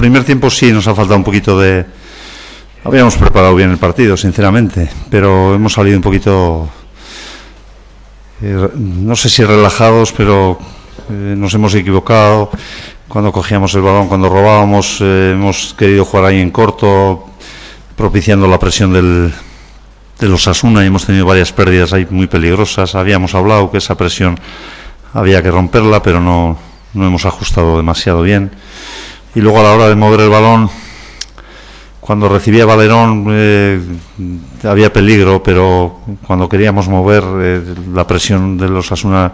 primer tiempo sí nos ha faltado un poquito de... Habíamos preparado bien el partido, sinceramente, pero hemos salido un poquito, eh, no sé si relajados, pero eh, nos hemos equivocado. Cuando cogíamos el balón, cuando robábamos, eh, hemos querido jugar ahí en corto, propiciando la presión del, de los Asuna y hemos tenido varias pérdidas ahí muy peligrosas. Habíamos hablado que esa presión había que romperla, pero no, no hemos ajustado demasiado bien. Y luego a la hora de mover el balón, cuando recibía Valerón eh, había peligro, pero cuando queríamos mover eh, la presión de los Asuna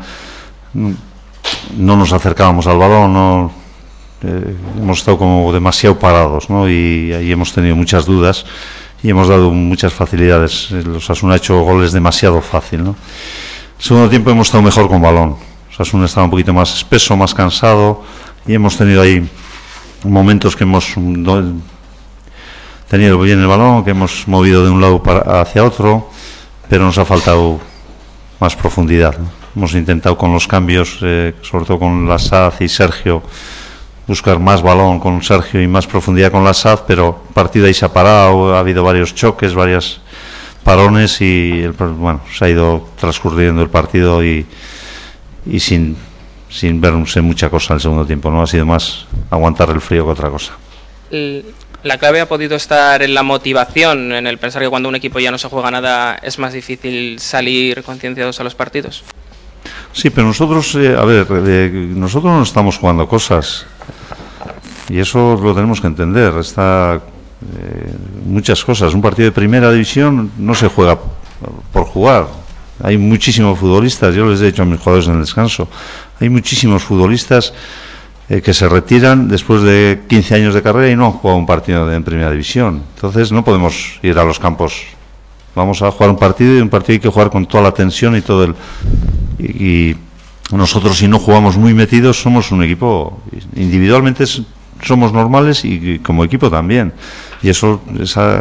no nos acercábamos al balón, no, eh, hemos estado como demasiado parados ¿no? y ahí hemos tenido muchas dudas y hemos dado muchas facilidades. Los Asuna ha hecho goles demasiado fácil. ¿no? segundo tiempo hemos estado mejor con balón. Asuna estaba un poquito más espeso, más cansado y hemos tenido ahí momentos que hemos tenido bien el balón, que hemos movido de un lado para, hacia otro, pero nos ha faltado más profundidad. Hemos intentado con los cambios, eh, sobre todo con la SAD y Sergio, buscar más balón con Sergio y más profundidad con la SAD, pero partido ahí se ha parado, ha habido varios choques, varias parones y el, bueno, se ha ido transcurriendo el partido y, y sin, sin verse mucha cosa en el segundo tiempo, ¿no? Ha sido más aguantar el frío que otra cosa. La clave ha podido estar en la motivación, en el pensar que cuando un equipo ya no se juega nada es más difícil salir concienciados a los partidos. Sí, pero nosotros, eh, a ver, nosotros no estamos jugando cosas y eso lo tenemos que entender. Está eh, muchas cosas. Un partido de primera división no se juega por jugar. Hay muchísimos futbolistas, yo les he dicho a mis jugadores en el descanso, hay muchísimos futbolistas eh, que se retiran después de 15 años de carrera y no han jugado un partido en primera división. Entonces no podemos ir a los campos. Vamos a jugar un partido y un partido hay que jugar con toda la tensión y todo el... Y, nosotros si no jugamos muy metidos somos un equipo, individualmente somos normales y, como equipo también. Y eso,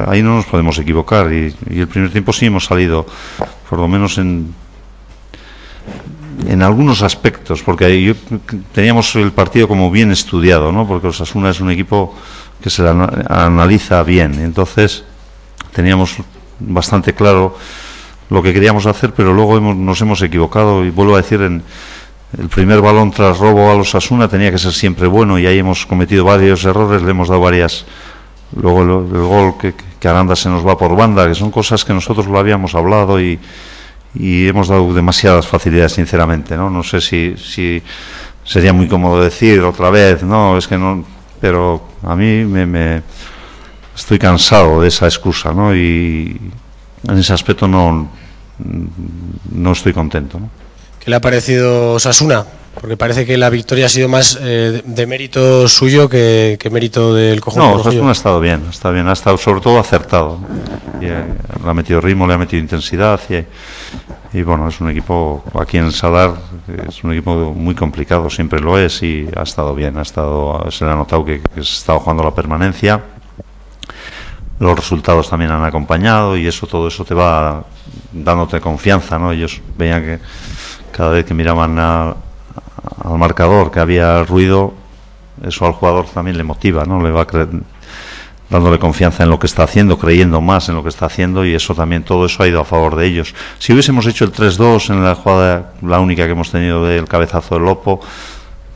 ahí no nos podemos equivocar. Y, el primer tiempo sí hemos salido, por lo menos en, en algunos aspectos, porque teníamos el partido como bien estudiado, ¿no? porque Osasuna es un equipo que se analiza bien, entonces teníamos bastante claro lo que queríamos hacer, pero luego nos hemos equivocado y vuelvo a decir, en el primer balón tras robo a los Asuna tenía que ser siempre bueno y ahí hemos cometido varios errores, le hemos dado varias... Luego el, gol que, Aranda se nos va por banda, que son cosas que nosotros lo habíamos hablado y, y hemos dado demasiadas facilidades, sinceramente, ¿no? No sé si, si sería muy cómodo decir otra vez, no, es que no, pero a mí me, me estoy cansado de esa excusa, ¿no? Y en ese aspecto no, no estoy contento. ¿Qué le ha parecido Sasuna? Porque parece que la victoria ha sido más eh, de mérito suyo que, mérito del conjunto. No, Sasuna ha estado bien, está bien, ha estado sobre todo acertado. Y, eh, le ha metido ritmo, le ha metido intensidad y, bueno, es un equipo aquí en Sadar, es un equipo muy complicado, siempre lo es y ha estado bien, ha estado, se le ha notado que, que se estado jugando la permanencia. Los resultados también han acompañado y eso, todo eso te va dándote confianza, ¿no? Ellos veían que cada vez que miraban al marcador que había ruido, eso al jugador también le motiva, ¿no? Le va dándole confianza en lo que está haciendo, creyendo más en lo que está haciendo y eso también, todo eso ha ido a favor de ellos. Si hubiésemos hecho el 3-2 en la jugada, la única que hemos tenido del cabezazo del Lopo,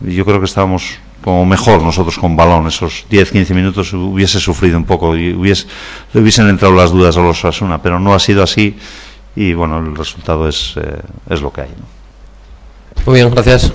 yo creo que estábamos como mejor nosotros con balón, esos 10-15 minutos hubiese sufrido un poco y hubiese, le hubiesen entrado las dudas a los Asuna, pero no ha sido así y bueno, el resultado es, eh, es lo que hay. Muy bien, gracias.